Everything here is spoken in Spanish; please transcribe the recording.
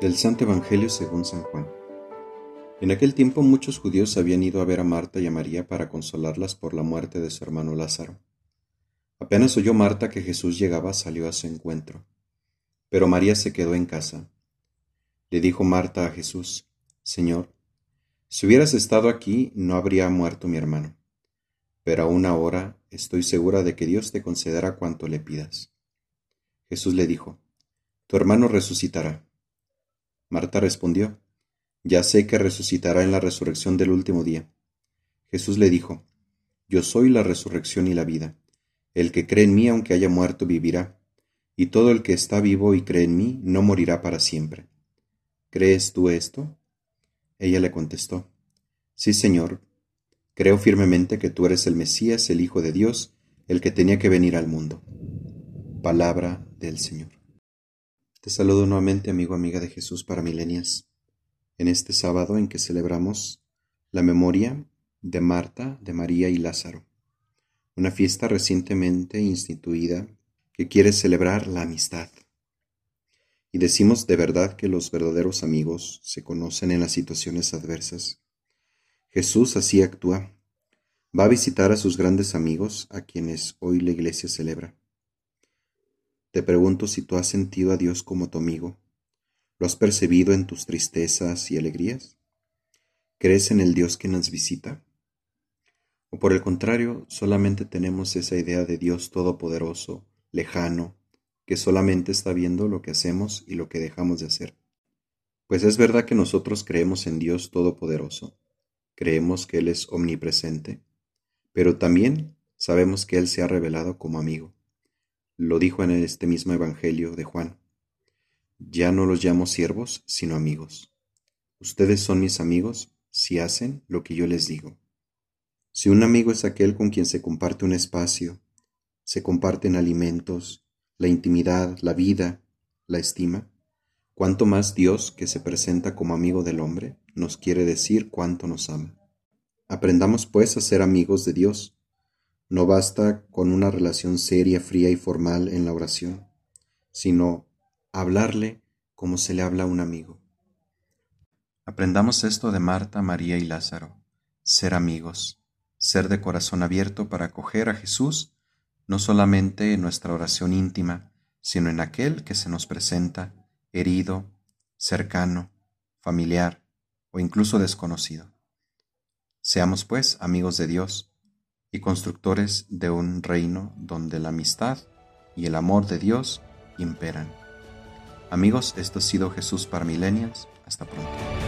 Del Santo Evangelio según San Juan. En aquel tiempo muchos judíos habían ido a ver a Marta y a María para consolarlas por la muerte de su hermano Lázaro. Apenas oyó Marta que Jesús llegaba, salió a su encuentro. Pero María se quedó en casa. Le dijo Marta a Jesús, Señor, si hubieras estado aquí no habría muerto mi hermano. Pero aún ahora estoy segura de que Dios te concederá cuanto le pidas. Jesús le dijo, Tu hermano resucitará. Marta respondió, Ya sé que resucitará en la resurrección del último día. Jesús le dijo, Yo soy la resurrección y la vida. El que cree en mí, aunque haya muerto, vivirá, y todo el que está vivo y cree en mí, no morirá para siempre. ¿Crees tú esto? Ella le contestó, Sí, Señor, creo firmemente que tú eres el Mesías, el Hijo de Dios, el que tenía que venir al mundo. Palabra del Señor. Te saludo nuevamente, amigo, amiga de Jesús para milenias, en este sábado en que celebramos la memoria de Marta, de María y Lázaro, una fiesta recientemente instituida que quiere celebrar la amistad. Y decimos de verdad que los verdaderos amigos se conocen en las situaciones adversas. Jesús así actúa. Va a visitar a sus grandes amigos, a quienes hoy la iglesia celebra. Te pregunto si tú has sentido a Dios como tu amigo. ¿Lo has percibido en tus tristezas y alegrías? ¿Crees en el Dios que nos visita? ¿O por el contrario, solamente tenemos esa idea de Dios todopoderoso, lejano, que solamente está viendo lo que hacemos y lo que dejamos de hacer? Pues es verdad que nosotros creemos en Dios todopoderoso, creemos que Él es omnipresente, pero también sabemos que Él se ha revelado como amigo lo dijo en este mismo Evangelio de Juan. Ya no los llamo siervos, sino amigos. Ustedes son mis amigos si hacen lo que yo les digo. Si un amigo es aquel con quien se comparte un espacio, se comparten alimentos, la intimidad, la vida, la estima, cuánto más Dios, que se presenta como amigo del hombre, nos quiere decir cuánto nos ama. Aprendamos pues a ser amigos de Dios, no basta con una relación seria, fría y formal en la oración, sino hablarle como se le habla a un amigo. Aprendamos esto de Marta, María y Lázaro, ser amigos, ser de corazón abierto para acoger a Jesús no solamente en nuestra oración íntima, sino en aquel que se nos presenta herido, cercano, familiar o incluso desconocido. Seamos pues amigos de Dios, y constructores de un reino donde la amistad y el amor de Dios imperan. Amigos, esto ha sido Jesús para Milenias. Hasta pronto.